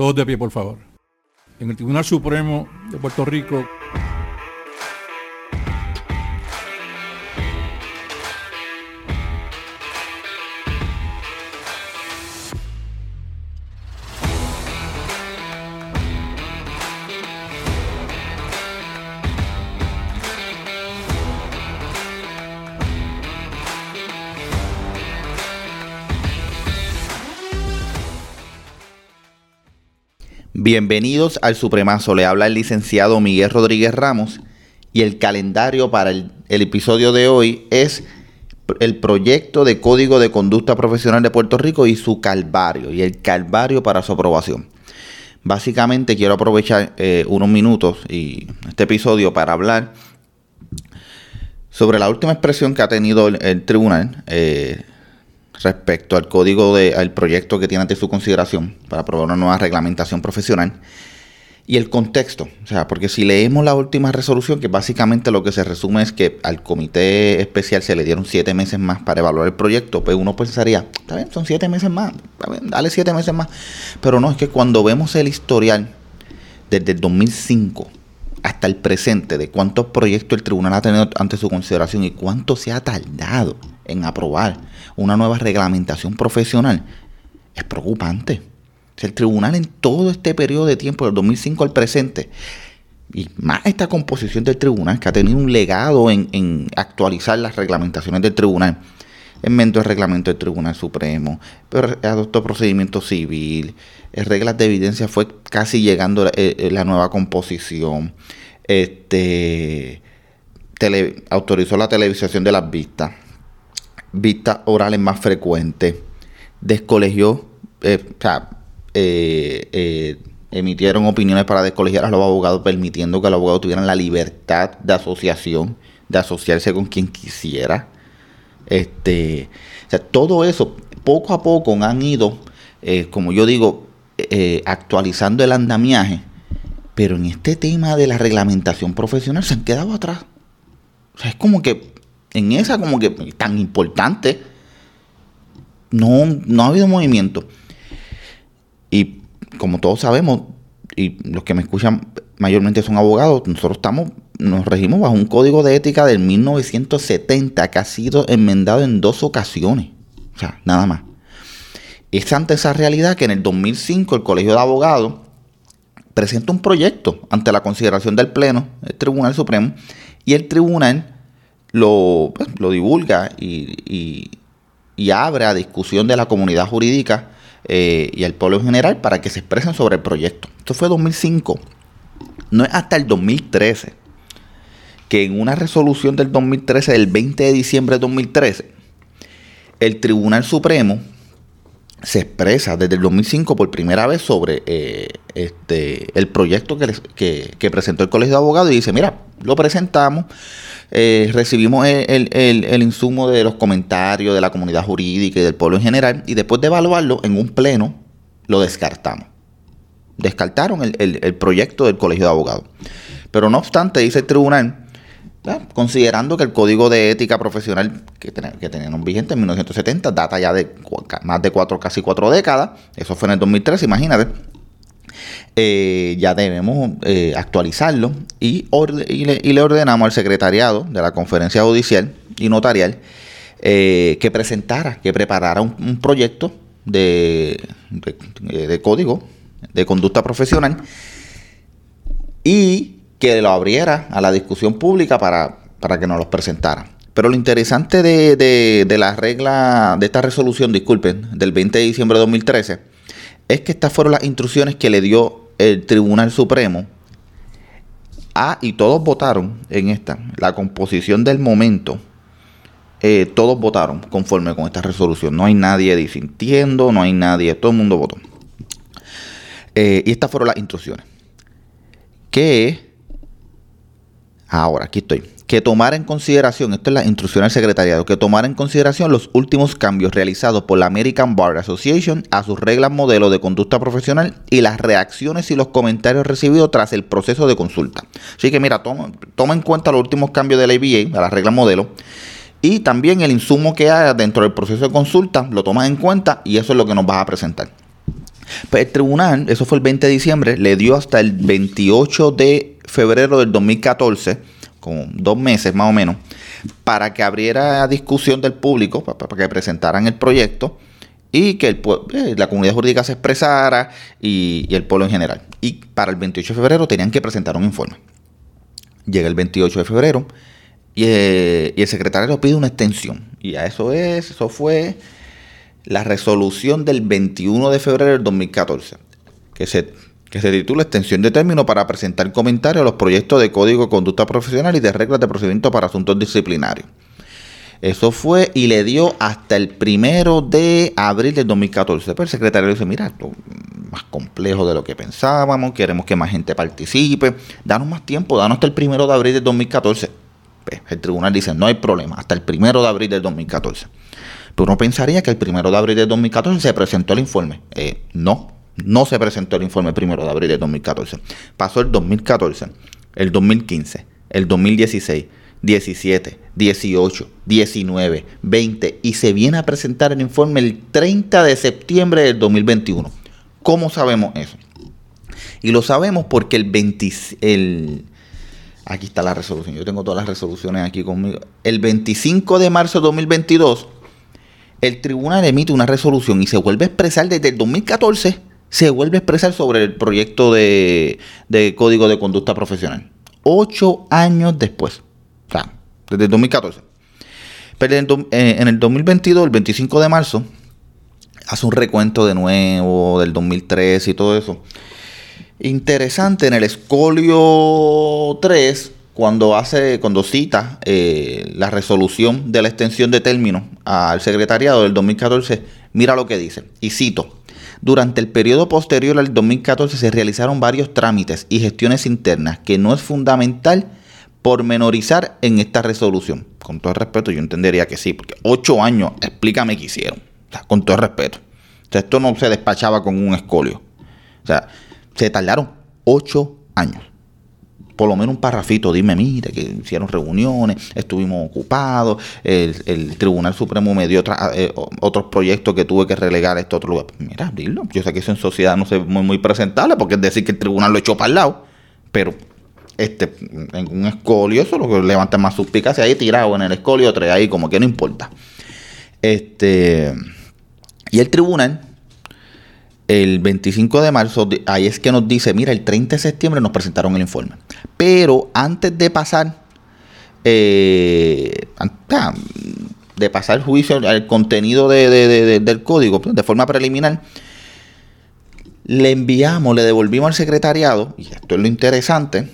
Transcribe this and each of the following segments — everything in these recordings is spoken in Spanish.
Todos de pie, por favor. En el Tribunal Supremo de Puerto Rico Bienvenidos al Supremazo, le habla el licenciado Miguel Rodríguez Ramos y el calendario para el, episodio de hoy es el proyecto de Código de Conducta Profesional de Puerto Rico y su calvario, y el calvario para su aprobación. Básicamente quiero aprovechar eh, unos minutos y este episodio para hablar sobre la última expresión que ha tenido el, tribunal eh, respecto al código de, al proyecto que tiene ante su consideración para aprobar una nueva reglamentación profesional y el contexto. O sea, porque si leemos la última resolución, que básicamente lo que se resume es que al comité especial se le dieron siete meses más para evaluar el proyecto, pues uno pensaría, está bien, son siete meses más, dale siete meses más. Pero no, es que cuando vemos el historial desde el 2005 hasta el presente de cuántos proyectos el tribunal ha tenido ante su consideración y cuánto se ha tardado en aprobar una nueva reglamentación profesional, es preocupante. El tribunal en todo este periodo de tiempo, del 2005 al presente, y más esta composición del tribunal, que ha tenido un legado en, actualizar las reglamentaciones del tribunal, enmendó el reglamento del Tribunal Supremo, pero adoptó procedimiento civil, eh, reglas de evidencia fue casi llegando la, eh, eh, nueva composición, este, autorizó la televisación de las vistas, vistas orales más frecuentes, descolegió, eh, o sea, eh, eh, emitieron opiniones para descolegiar a los abogados, permitiendo que los abogados tuvieran la libertad de asociación, de asociarse con quien quisiera. Este, o sea, todo eso, poco a poco han ido, como yo digo, actualizando el andamiaje, pero en este tema de la reglamentación profesional se han quedado atrás. O sea, es como que en esa como que tan importante, no, no ha habido movimiento. Y como todos sabemos, y los que me escuchan mayormente son abogados, nosotros estamos, nos regimos bajo un código de ética del 1970 que ha sido enmendado en dos ocasiones. O sea, nada más. Es ante esa realidad que en el 2005 el Colegio de Abogados presenta un proyecto ante la consideración del Pleno, el Tribunal Supremo, y el Tribunal lo, pues, lo divulga y, abre a discusión de la comunidad jurídica eh, y al pueblo en general para que se expresen sobre el proyecto. Esto fue 2005. No es hasta el 2013 que en una resolución del 2013, del 20 de diciembre de 2013, el Tribunal Supremo se expresa desde el 2005 por primera vez sobre eh, este, el proyecto que, que, presentó el Colegio de Abogados y dice, mira, lo presentamos, eh, recibimos el, insumo de los comentarios de la comunidad jurídica y del pueblo en general y después de evaluarlo en un pleno lo descartamos. Descartaron el, proyecto del Colegio de Abogados. Pero no obstante, dice el tribunal, considerando que el código de ética profesional que, que tenían vigente en 1970 data ya de más de cuatro, casi cuatro décadas, eso fue en el 2013, imagínate, eh, ya debemos eh, actualizarlo y, le, ordenamos al secretariado de la conferencia judicial y notarial eh, que presentara, que preparara un, proyecto de, de, código de conducta profesional y que lo abriera a la discusión pública para, para que nos los presentara. Pero lo interesante de, de, la regla, de esta resolución, disculpen, del 20 de diciembre de 2013, es que estas fueron las instrucciones que le dio el Tribunal Supremo. Ah, y todos votaron en esta, la composición del momento. Eh, todos votaron conforme con esta resolución. No hay nadie disintiendo, no hay nadie, todo el mundo votó. Eh, y estas fueron las instrucciones. Que, ahora, aquí estoy que tomar en consideración, esto es la instrucción del secretariado, que tomar en consideración los últimos cambios realizados por la American Bar Association a sus reglas modelo de conducta profesional y las reacciones y los comentarios recibidos tras el proceso de consulta. Así que mira, toma, toma en cuenta los últimos cambios de la ABA, a las reglas modelo, y también el insumo que haya dentro del proceso de consulta, lo tomas en cuenta y eso es lo que nos vas a presentar. Pues el tribunal, eso fue el 20 de diciembre, le dio hasta el 28 de febrero del 2014, como dos meses más o menos, para que abriera discusión del público, para, que presentaran el proyecto y que el, eh, la comunidad jurídica se expresara y, el pueblo en general. Y para el 28 de febrero tenían que presentar un informe. Llega el 28 de febrero y, eh, y el secretario pide una extensión. Y a eso es, eso fue la resolución del 21 de febrero del 2014, que se, que se titula Extensión de término para presentar comentarios a los proyectos de Código de Conducta Profesional y de reglas de procedimiento para asuntos disciplinarios. Eso fue y le dio hasta el primero de abril del 2014. Pero el secretario dice, mira, esto es más complejo de lo que pensábamos, queremos que más gente participe, danos más tiempo, danos hasta el primero de abril del 2014. Pues, el tribunal dice, no hay problema, hasta el primero de abril del 2014. Pero uno pensaría que el primero de abril de 2014 se presentó el informe. Eh, no, no se presentó el informe primero de abril de 2014. Pasó el 2014, el 2015, el 2016, 17, 18, 19, 20 y se viene a presentar el informe el 30 de septiembre del 2021. ¿Cómo sabemos eso? Y lo sabemos porque el 20, el, aquí está la resolución, yo tengo todas las resoluciones aquí conmigo. El 25 de marzo de 2022 el tribunal emite una resolución y se vuelve a expresar desde el 2014, se vuelve a expresar sobre el proyecto de, código de conducta profesional. Ocho años después. O sea, desde el 2014. Pero eh, en, el 2022, el 25 de marzo, hace un recuento de nuevo del 2003 y todo eso. Interesante, en el escolio 3 cuando hace, cuando cita eh, la resolución de la extensión de término al secretariado del 2014, mira lo que dice, y cito. Durante el periodo posterior al 2014 se realizaron varios trámites y gestiones internas que no es fundamental pormenorizar en esta resolución. Con todo el respeto, yo entendería que sí, porque ocho años, explícame qué hicieron. con todo respeto. O sea, esto no se despachaba con un escolio. O sea, se tardaron ocho años por lo menos un parrafito, dime, mire, que hicieron reuniones, estuvimos ocupados, el, Tribunal Supremo me dio eh, otros proyectos que tuve que relegar a este otro lugar. Mira, dilo, yo sé que eso en sociedad no es muy, muy presentable, porque es decir que el tribunal lo echó para el lado, pero este, en un escolio, eso es lo que levanta más suspicacia ahí tirado en el escolio, trae ahí como que no importa. Este, y el tribunal el 25 de marzo, ahí es que nos dice, mira, el 30 de septiembre nos presentaron el informe. Pero antes de pasar, eh, ah, de pasar juicio, el contenido del código, pues, de forma preliminar, le enviamos, le devolvimos al secretariado, y esto es lo interesante,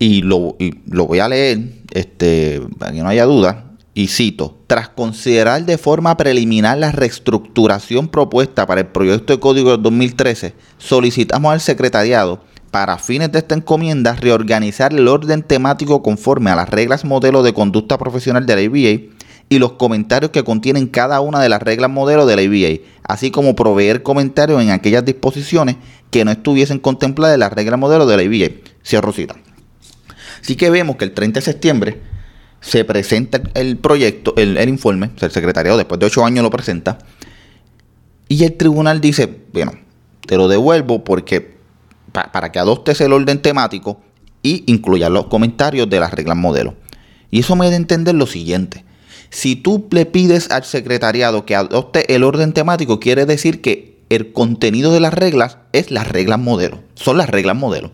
y lo, y lo voy a leer, este, para que no haya duda, y cito, tras considerar de forma preliminar la reestructuración propuesta para el proyecto de código de 2013, solicitamos al secretariado, para fines de esta encomienda, reorganizar el orden temático conforme a las reglas modelo de conducta profesional de la IBA y los comentarios que contienen cada una de las reglas modelo de la IBA, así como proveer comentarios en aquellas disposiciones que no estuviesen contempladas en las reglas modelo de la IBA. Cierro cita. Así que vemos que el 30 de septiembre se presenta el proyecto, el, informe, el secretariado después de ocho años lo presenta, y el tribunal dice, bueno, te lo devuelvo porque para que adoptes el orden temático y incluya los comentarios de las reglas modelo. Y eso me da a entender lo siguiente. Si tú le pides al secretariado que adopte el orden temático, quiere decir que el contenido de las reglas es las reglas modelo. Son las reglas modelo.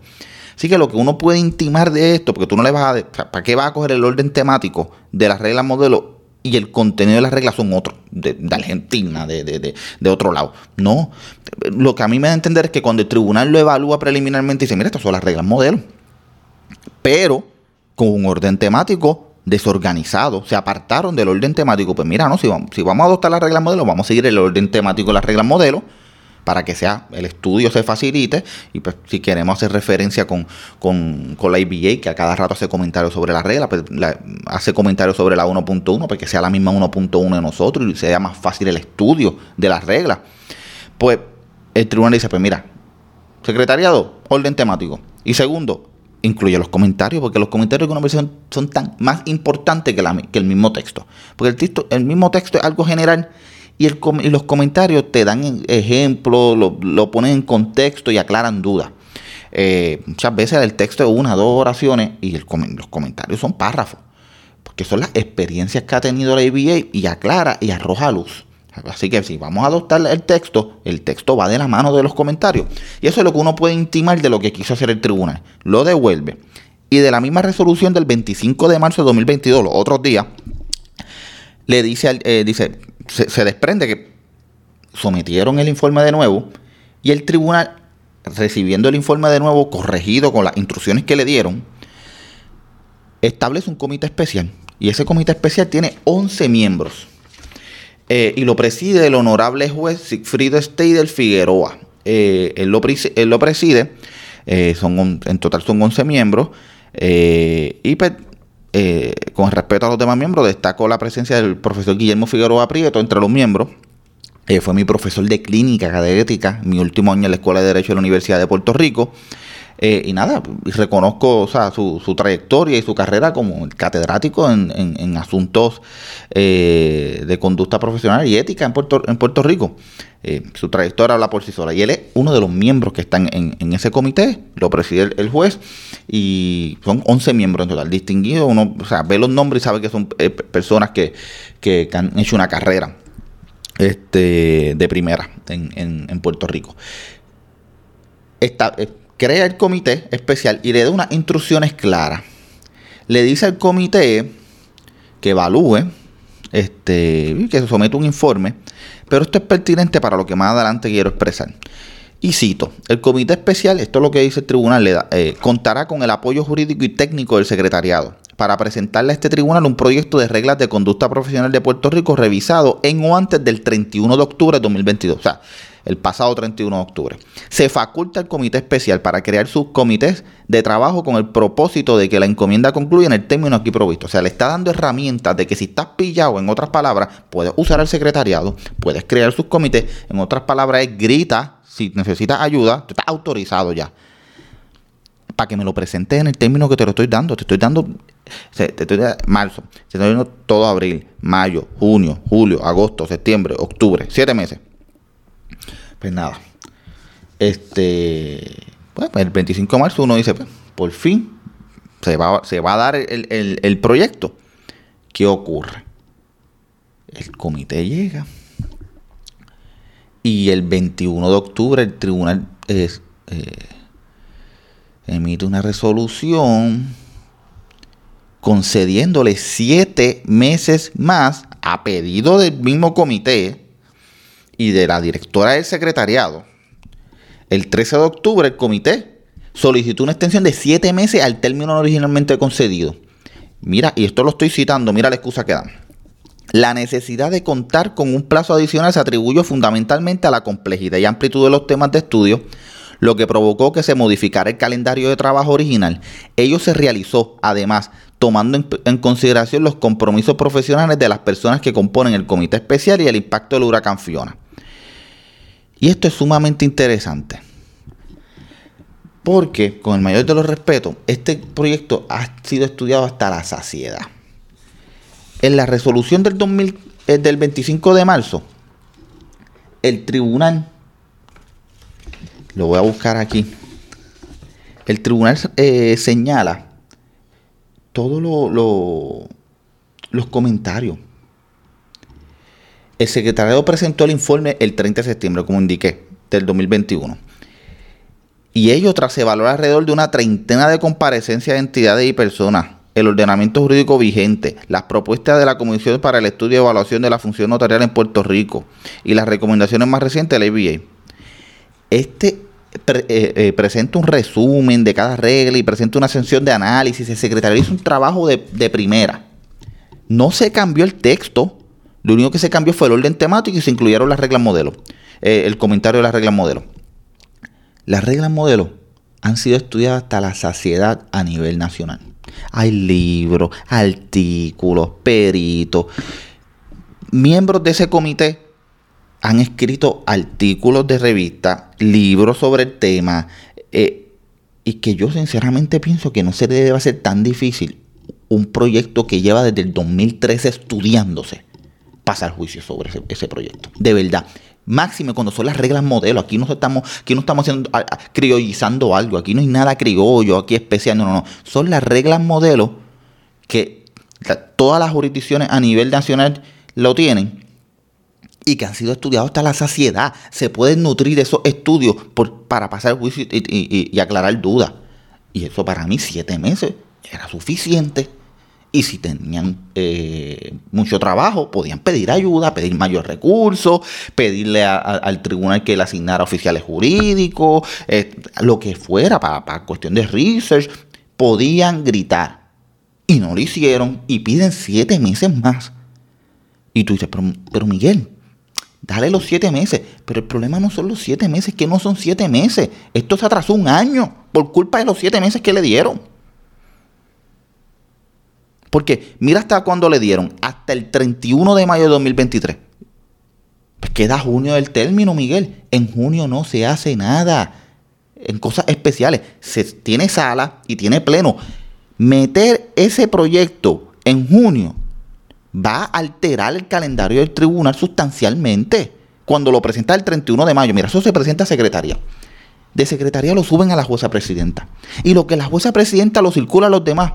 Así que lo que uno puede intimar de esto, porque tú no le vas a... ¿Para qué va a coger el orden temático de las reglas modelo y el contenido de las reglas son otros, de, Argentina, de, de, otro lado. No, lo que a mí me da a entender es que cuando el tribunal lo evalúa preliminarmente, dice, mira, estas son las reglas modelo. Pero con un orden temático desorganizado, se apartaron del orden temático. Pues mira, no, si vamos, si vamos a adoptar las reglas modelo, vamos a seguir el orden temático de las reglas modelo para que sea el estudio se facilite y pues si queremos hacer referencia con, la IBA que a cada rato hace comentarios sobre la regla, pues hace comentarios sobre la 1.1 para que sea la misma 1.1 de nosotros y sea más fácil el estudio de las reglas. Pues el tribunal dice, pues mira, secretariado, orden temático. Y segundo, incluye los comentarios, porque los comentarios de una versión son tan más importantes que, la, que el mismo texto. Porque el, texto, el mismo texto es algo general y, los comentarios te dan ejemplos, lo, ponen en contexto y aclaran dudas. Eh, muchas veces el texto es una, dos oraciones y los comentarios son párrafos, porque son las experiencias que ha tenido la ABA y aclara y arroja luz. Así que si vamos a adoptar el texto, el texto va de la mano de los comentarios. Y eso es lo que uno puede intimar de lo que quiso hacer el tribunal. Lo devuelve. Y de la misma resolución del 25 de marzo de 2022, los otros días, le dice, eh, dice se, desprende que sometieron el informe de nuevo y el tribunal, recibiendo el informe de nuevo corregido con las instrucciones que le dieron, establece un comité especial. Y ese comité especial tiene 11 miembros. Eh, y lo preside el honorable juez Sigfrido Steidel Figueroa. Eh, él, lo, él, lo, preside, eh, son, en total son 11 miembros. y pues, con respeto a los demás miembros, destaco la presencia del profesor Guillermo Figueroa Prieto entre los miembros. fue mi profesor de clínica académica, mi último año en la Escuela de Derecho de la Universidad de Puerto Rico. Eh, y nada, reconozco su, trayectoria y su carrera como catedrático en, asuntos eh, de conducta profesional y ética en Puerto, en Rico. Eh, su trayectoria habla por sí sola. Y él es uno de los miembros que están en, ese comité, lo preside el, juez, y son 11 miembros en total, distinguidos. Uno ve los nombres y sabe que son personas que, han hecho una carrera este, de primera en, en Puerto Rico. Esta, crea el comité especial y le da unas instrucciones claras. Le dice al comité que evalúe, este, que se someta un informe, pero esto es pertinente para lo que más adelante quiero expresar. Y cito, el comité especial, esto es lo que dice el tribunal, le da, eh, contará con el apoyo jurídico y técnico del secretariado para presentarle a este tribunal un proyecto de reglas de conducta profesional de Puerto Rico revisado en o antes del 31 de octubre de 2022. O sea, el pasado 31 de octubre. Se faculta el comité especial para crear sus comités de trabajo con el propósito de que la encomienda concluya en el término aquí provisto. O sea, le está dando herramientas de que si estás pillado, en otras palabras, puedes usar el secretariado, puedes crear sus comités. En otras palabras, es grita si necesitas ayuda, tú estás autorizado ya. Para que me lo presentes en el término que te lo estoy dando. Te estoy dando te estoy dando marzo, te estoy dando todo abril, mayo, junio, julio, agosto, septiembre, octubre, siete meses. Pues nada. Este. Pues, el 25 de marzo uno dice, pues, por fin se va, se va a dar el, proyecto. ¿Qué ocurre? El comité llega. Y el 21 de octubre el tribunal eh, emite una resolución concediéndole siete meses más a pedido del mismo comité y de la directora del secretariado, el 13 de octubre el comité solicitó una extensión de siete meses al término originalmente concedido. Mira, y esto lo estoy citando, mira la excusa que dan. La necesidad de contar con un plazo adicional se atribuyó fundamentalmente a la complejidad y amplitud de los temas de estudio, lo que provocó que se modificara el calendario de trabajo original. Ello se realizó, además, tomando en, consideración los compromisos profesionales de las personas que componen el comité especial y el impacto del huracán Fiona. Y esto es sumamente interesante. Porque, con el mayor de los respetos, este proyecto ha sido estudiado hasta la saciedad. En la resolución del, 2000, eh, del 25 de marzo, el tribunal, lo voy a buscar aquí, el tribunal eh, señala todos los comentarios el secretario presentó el informe el 30 de septiembre, como indiqué, del 2021. Y ello tras evaluar alrededor de una treintena de comparecencias de entidades y personas, el ordenamiento jurídico vigente, las propuestas de la Comisión para el Estudio y Evaluación de la Función Notarial en Puerto Rico y las recomendaciones más recientes de la ABA. Este eh, eh, presenta un resumen de cada regla y presenta una sesión de análisis. El secretario hizo un trabajo de primera. No se cambió el texto lo único que se cambió fue el orden temático y se incluyeron las reglas modelo. Eh, el comentario de las reglas modelo. Las reglas modelo han sido estudiadas hasta la saciedad a nivel nacional. Hay libros, artículos, peritos. Miembros de ese comité han escrito artículos de revista, libros sobre el tema, eh, y que yo sinceramente pienso que no se debe hacer tan difícil un proyecto que lleva desde el 2013 estudiándose pasar juicio sobre ese, proyecto. De verdad. Máxime cuando son las reglas modelo. Aquí no estamos, aquí no estamos haciendo, criollizando algo. Aquí no hay nada criollo, aquí especial. No, no, no. Son las reglas modelo que todas las jurisdicciones a nivel nacional lo tienen y que han sido estudiados hasta la saciedad. Se pueden nutrir esos estudios para pasar juicio y aclarar dudas. Y eso para mí, siete meses, era suficiente. Y si tenían eh, mucho trabajo, podían pedir ayuda, pedir mayor recursos, pedirle al tribunal que le asignara oficiales jurídicos, eh, lo que fuera para, cuestión de research. Podían gritar. Y no lo hicieron y piden siete meses más. Y tú dices, pero, pero Miguel, dale los siete meses. Pero el problema no son los siete meses, que no son siete meses. Esto se atrasó un año por culpa de los siete meses que le dieron. Porque mira hasta cuándo le dieron, hasta el 31 de mayo de 2023. Pues queda junio del término, Miguel. En junio no se hace nada. En cosas especiales. Se tiene sala y tiene pleno. Meter ese proyecto en junio va a alterar el calendario del tribunal sustancialmente. Cuando lo presenta el 31 de mayo, mira, eso se presenta a secretaría. De secretaría lo suben a la jueza presidenta. Y lo que la jueza presidenta lo circula a los demás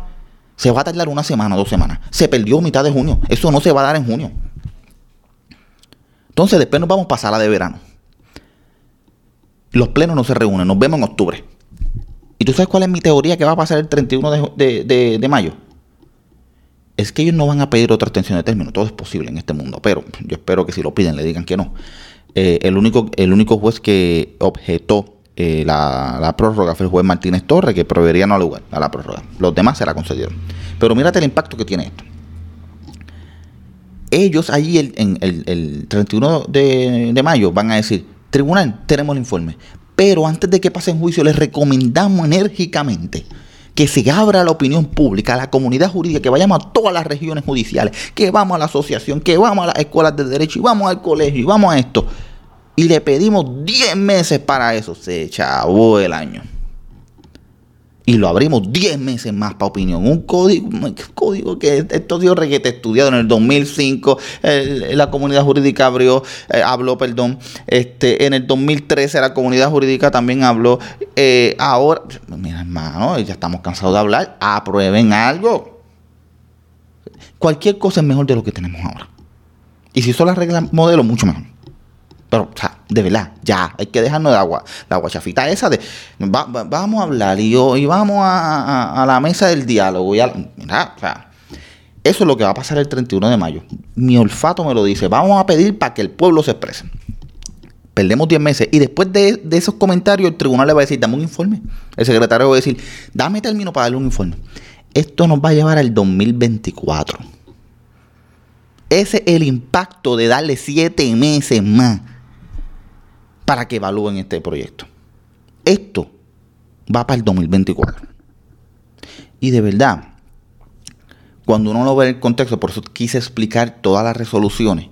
se va a tardar una semana, dos semanas. Se perdió mitad de junio. Eso no se va a dar en junio. Entonces después nos vamos a pasar la de verano. Los plenos no se reúnen, nos vemos en octubre. ¿Y tú sabes cuál es mi teoría que va a pasar el 31 de, mayo? Es que ellos no van a pedir otra extensión de término. Todo es posible en este mundo. Pero yo espero que si lo piden le digan que no. Eh, el, único, el único juez que objetó eh, la, prórroga fue el juez Martínez Torres, que proveería no lugar a la prórroga. Los demás se la concedieron. Pero mírate el impacto que tiene esto. Ellos allí el, en el, 31 de, mayo van a decir, tribunal, tenemos el informe. Pero antes de que pasen juicio, les recomendamos enérgicamente que se abra la opinión pública, a la comunidad jurídica, que vayamos a todas las regiones judiciales, que vamos a la asociación, que vamos a las escuelas de derecho y vamos al colegio y vamos a esto y le pedimos 10 meses para eso. Se chavó el año. Y lo abrimos 10 meses más para opinión. Un código, un código que estos dio reguete estudiado en el 2005. la comunidad jurídica abrió, eh, habló, perdón. Este, en el 2013 la comunidad jurídica también habló. Eh, ahora, mira hermano, ya estamos cansados de hablar. Aprueben algo. Cualquier cosa es mejor de lo que tenemos ahora. Y si son las reglas modelo, mucho mejor. Pero, o sea, de verdad, ya, hay que dejarnos de agua, la guachafita esa de vamos a hablar y, vamos a, la mesa del diálogo. Y eso es lo que va a pasar el 31 de mayo. Mi olfato me lo dice. Vamos a pedir para que el pueblo se exprese. Perdemos 10 meses. Y después de, de, esos comentarios, el tribunal le va a decir, dame un informe. El secretario va a decir, dame término para darle un informe. Esto nos va a llevar al 2024. Ese es el impacto de darle 7 meses más para que evalúen este proyecto. Esto va para el 2024. Y de verdad, cuando uno lo ve en el contexto, por eso quise explicar todas las resoluciones,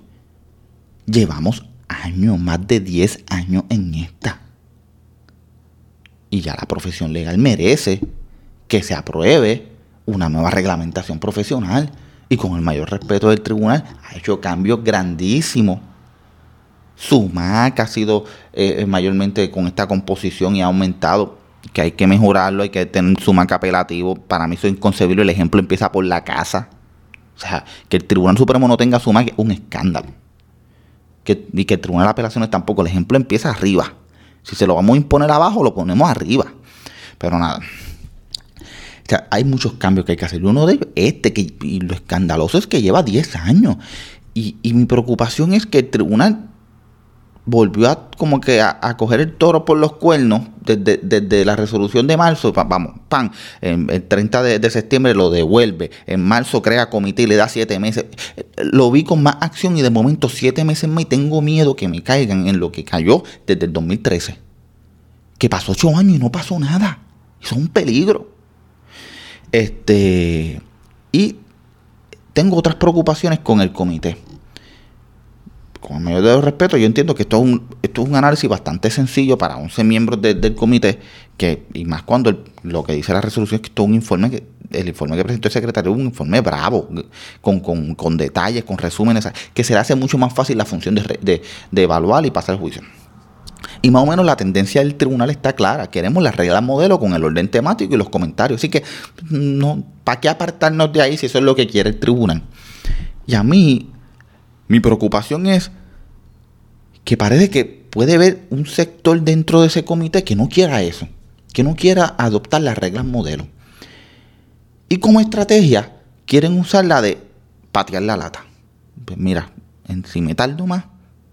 llevamos años, más de 10 años en esta. Y ya la profesión legal merece que se apruebe una nueva reglamentación profesional y con el mayor respeto del tribunal ha hecho cambios grandísimos SUMAC ha sido eh, eh, mayormente con esta composición y ha aumentado, que hay que mejorarlo, hay que tener SUMAC apelativo. Para mí eso es inconcebible. El ejemplo empieza por la casa. O sea, que el Tribunal Supremo no tenga SUMAC es un escándalo. Que, y que el Tribunal de Apelaciones tampoco. El ejemplo empieza arriba. Si se lo vamos a imponer abajo, lo ponemos arriba. Pero nada. O sea, hay muchos cambios que hay que hacer. Uno de ellos, este, que, y lo escandaloso es que lleva 10 años. Y mi preocupación es que el tribunal volvió a como que a, coger el toro por los cuernos desde, la resolución de marzo, vamos, pan, el 30 de, septiembre lo devuelve, en marzo crea comité y le da siete meses. Lo vi con más acción y de momento siete meses más y tengo miedo que me caigan en lo que cayó desde el 2013. Que pasó ocho años y no pasó nada. Eso es un peligro. Este, y tengo otras preocupaciones con el comité con el mayor de los respetos, yo entiendo que esto es un, esto es un análisis bastante sencillo para 11 miembros del comité, que, y más cuando lo que dice la resolución es que esto es un informe que el informe que presentó el secretario es un informe bravo, con, con, con detalles, con resúmenes, que se le hace mucho más fácil la función de, de, de evaluar y pasar el juicio. Y más o menos la tendencia del tribunal está clara. Queremos la regla modelo con el orden temático y los comentarios. Así que, no, ¿para qué apartarnos de ahí si eso es lo que quiere el tribunal? Y a mí, mi preocupación es que parece que puede haber un sector dentro de ese comité que no quiera eso, que no quiera adoptar las reglas modelo. Y como estrategia, quieren usar la de patear la lata. Pues mira, si me tardo más,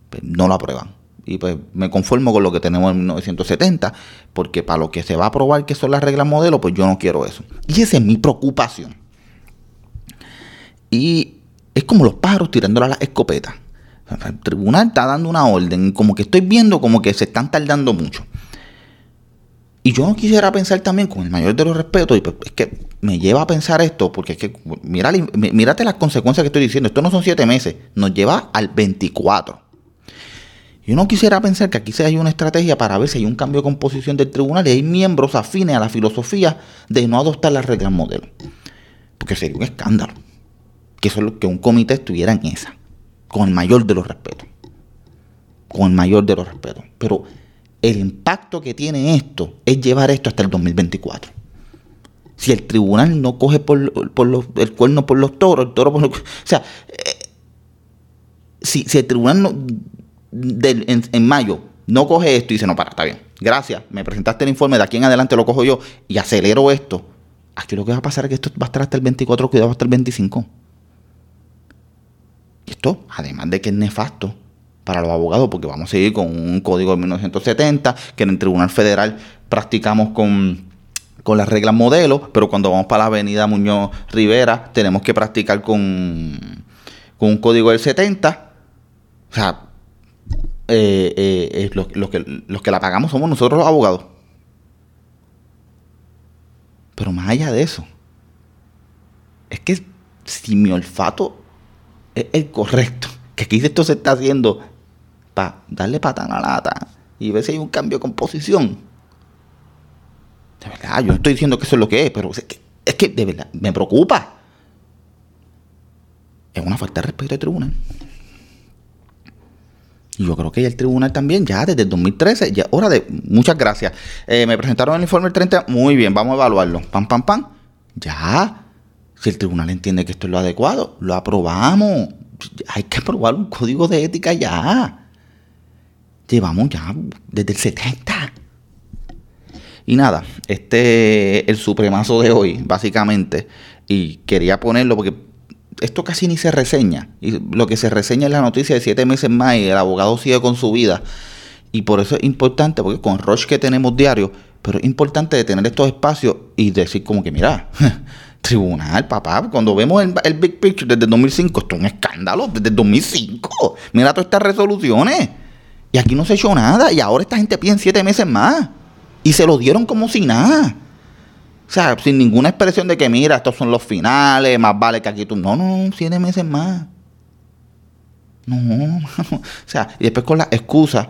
pues no lo aprueban. Y pues me conformo con lo que tenemos en 1970, porque para lo que se va a aprobar que son las reglas modelo, pues yo no quiero eso. Y esa es mi preocupación. Y es como los pájaros tirándole a las escopetas. El tribunal está dando una orden, como que estoy viendo como que se están tardando mucho. Y yo no quisiera pensar también, con el mayor de los respetos, y pues, es que me lleva a pensar esto, porque es que, mira, mírate las consecuencias que estoy diciendo, esto no son siete meses, nos lleva al 24. Yo no quisiera pensar que aquí se hay una estrategia para ver si hay un cambio de composición del tribunal y hay miembros afines a la filosofía de no adoptar las reglas modelo. Porque sería un escándalo que, eso, que un comité estuviera en esa, con el mayor de los respetos. Con el mayor de los respetos. Pero el impacto que tiene esto es llevar esto hasta el 2024. Si el tribunal no coge por, los, el cuerno por los toros, el toro por los... O sea, eh, si, el tribunal no, en, mayo no coge esto y dice, no, para, está bien, gracias, me presentaste el informe, de aquí en adelante lo cojo yo y acelero esto, aquí lo que va a pasar es que esto va a estar hasta el 24, cuidado, hasta el 25. Esto, además de que es nefasto para los abogados, porque vamos a seguir con un código de 1970, que en el Tribunal Federal practicamos con, con las reglas modelo, pero cuando vamos para la avenida Muñoz Rivera tenemos que practicar con, con un código del 70. O sea, eh, eh, los, que, los que la pagamos somos nosotros los abogados. Pero más allá de eso, es que si mi olfato es el correcto, que aquí esto se está haciendo para darle patana a la lata y ver si hay un cambio de composición. De verdad, yo no estoy diciendo que eso es lo que es, pero es que, de verdad me preocupa. Es una falta de respeto al tribunal. Y yo creo que el tribunal también, ya desde el 2013, ya hora de. Muchas gracias. Eh, me presentaron el informe el 30. Muy bien, vamos a evaluarlo. Pam, pam, pam. Ya. Si el tribunal entiende que esto es lo adecuado, lo aprobamos. Hay que aprobar un código de ética ya. Llevamos ya desde el 70. Y nada, este es el supremazo de hoy, básicamente. Y quería ponerlo porque esto casi ni se reseña. Y lo que se reseña es la noticia de siete meses más y el abogado sigue con su vida. Y por eso es importante, porque con Roche que tenemos diario, pero es importante tener estos espacios y decir como que, mira, tribunal, papá, cuando vemos el, Big Picture desde el 2005, esto es un escándalo, desde el 2005. Mira todas estas resoluciones. Y aquí no se echó nada. Y ahora esta gente pide siete meses más. Y se lo dieron como si nada. O sea, sin ninguna expresión de que, mira, estos son los finales, más vale que aquí tú. No, no, siete meses más. No, O sea, y después con la excusa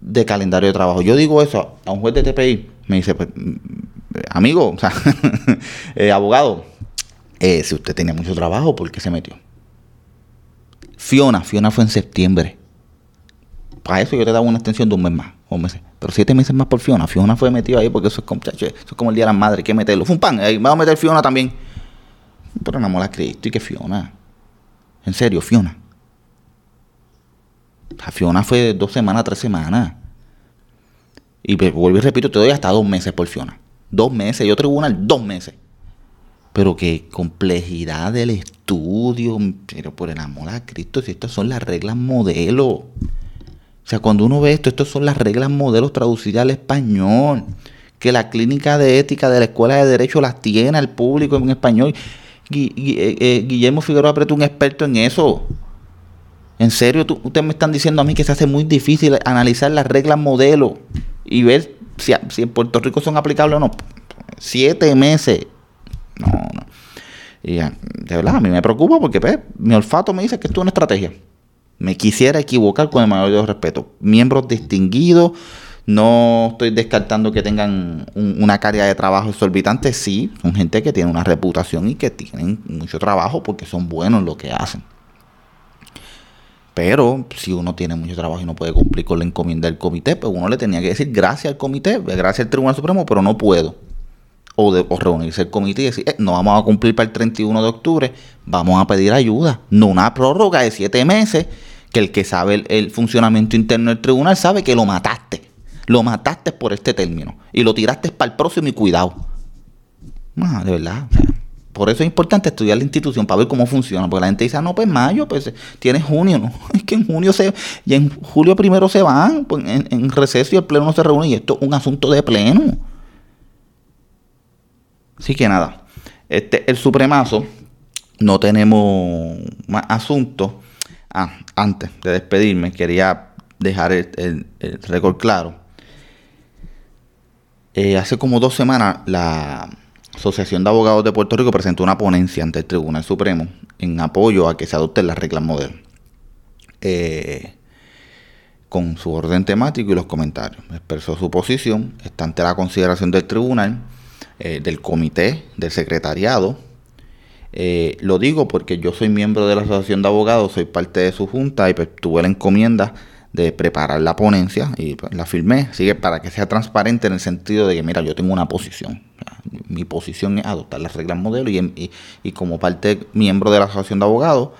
de calendario de trabajo. Yo digo eso a un juez de TPI, me dice, pues, amigo, o sea, eh, abogado, eh, si usted tenía mucho trabajo, ¿por qué se metió? Fiona, Fiona fue en septiembre. Para eso yo te daba una extensión de un mes más, un mes. Pero siete meses más por Fiona. Fiona fue metido ahí porque eso es como, eso es como el día de la madre, hay que meterlo. Fue un pan, ahí vamos a meter Fiona también. Pero enamora a Cristo y que Fiona. En serio, Fiona. A Fiona fue dos semanas, tres semanas. Y vuelvo y repito, te doy hasta dos meses por Fiona. Dos meses, yo tribunal, dos meses. Pero qué complejidad del estudio. Pero por el amor a Cristo, si estas son las reglas modelo. O sea, cuando uno ve esto, estas son las reglas modelos traducidas al español. Que la clínica de ética de la Escuela de Derecho las tiene al público en español. Eh, eh, Guillermo Figueroa apretó un experto en eso. En serio, ustedes me están diciendo a mí que se hace muy difícil analizar las reglas modelo y ver si, en Puerto Rico son aplicables o no. Siete meses. No, no. Y, de verdad, a mí me preocupa porque pues, mi olfato me dice que esto es una estrategia. Me quisiera equivocar con el mayor de los respetos. Miembros distinguidos, No estoy descartando que tengan una carga de trabajo exorbitante, sí, son gente que tiene una reputación y que tienen mucho trabajo porque son buenos en lo que hacen. Pero si uno tiene mucho trabajo y no puede cumplir con la encomienda del comité, pues uno le tenía que decir gracias al comité, gracias al Tribunal Supremo, pero no puedo. O, reunirse el comité y decir, eh, no vamos a cumplir para el 31 de octubre, vamos a pedir ayuda. No una prórroga de siete meses, que el que sabe el, funcionamiento interno del tribunal sabe que lo mataste. Lo mataste por este término. Y lo tiraste para el próximo y cuidado. de verdad. Por eso es importante estudiar la institución para ver cómo funciona. Porque la gente dice, ah, no, pues mayo, pues tiene junio. No, es que en junio se. Y en julio primero se van. Pues, en, receso y el pleno no se reúne. Y esto es un asunto de pleno. Así que nada. Este, el supremazo. No tenemos más asuntos. Ah, antes de despedirme, quería dejar el, récord claro. Eh, hace como dos semanas la Asociación de Abogados de Puerto Rico presentó una ponencia ante el Tribunal Supremo en apoyo a que se adopten las reglas modelo. Eh, con su orden temático y los comentarios. Expresó su posición, está ante la consideración del tribunal, eh, del comité, del secretariado. Eh, lo digo porque yo soy miembro de la Asociación de Abogados, soy parte de su junta y pues, tuve la encomienda de preparar la ponencia y pues, la firmé. Así que para que sea transparente en el sentido de que, mira, yo tengo una posición. Mi posición es adoptar las reglas modelo y, como parte miembro de la Asociación de Abogados,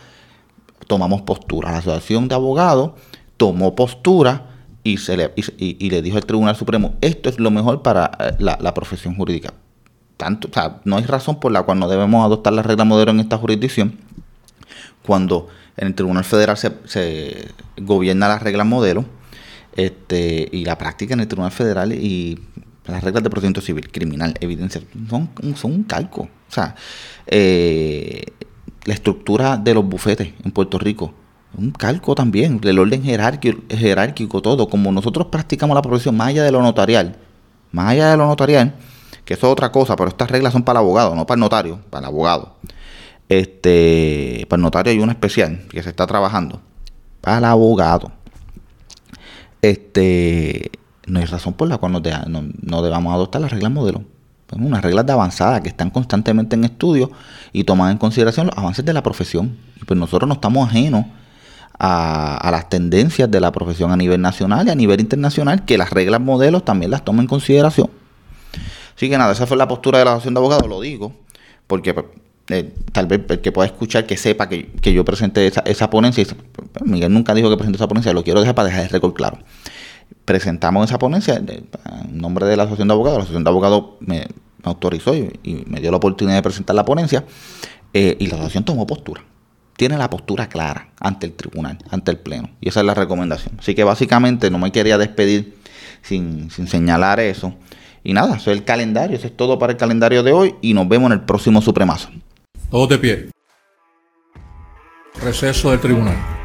tomamos postura. La Asociación de Abogados tomó postura y, se le, y, le dijo al Tribunal Supremo, esto es lo mejor para eh, la, profesión jurídica. Tanto, no hay razón por la cual no debemos adoptar las reglas modelo en esta jurisdicción cuando en el Tribunal Federal se, gobierna las reglas modelo este, y la práctica en el Tribunal Federal y las reglas de procedimiento civil, criminal, evidencia, son, son un calco. O sea, eh, la estructura de los bufetes en Puerto Rico, un calco también, el orden jerárquico, todo, como nosotros practicamos la profesión más allá de lo notarial, más allá de lo notarial, que eso es otra cosa, pero estas reglas son para el abogado, no para el notario, para el abogado. Este, para el notario hay una especial que se está trabajando. Para el abogado. Este, no hay razón por la cual no, debamos adoptar las reglas modelo. Son unas reglas de avanzada que están constantemente en estudio y toman en consideración los avances de la profesión. Y pues nosotros no estamos ajenos a, a, las tendencias de la profesión a nivel nacional y a nivel internacional, que las reglas modelos también las tomen en consideración. Así que nada, esa fue la postura de la Asociación de Abogados, lo digo, porque pues, eh, tal vez el que pueda escuchar que sepa que, yo presenté esa, ponencia. Miguel nunca dijo que presenté esa ponencia, lo quiero dejar para dejar el récord claro. Presentamos esa ponencia en nombre de la Asociación de Abogados. La Asociación de Abogados me, autorizó y, me dio la oportunidad de presentar la ponencia eh, y la Asociación tomó postura. Tiene la postura clara ante el tribunal, ante el Pleno. Y esa es la recomendación. Así que básicamente no me quería despedir sin, sin señalar eso. Y nada, eso es el calendario, eso es todo para el calendario de hoy y nos vemos en el próximo Supremazo. Todos de pie. Receso del tribunal.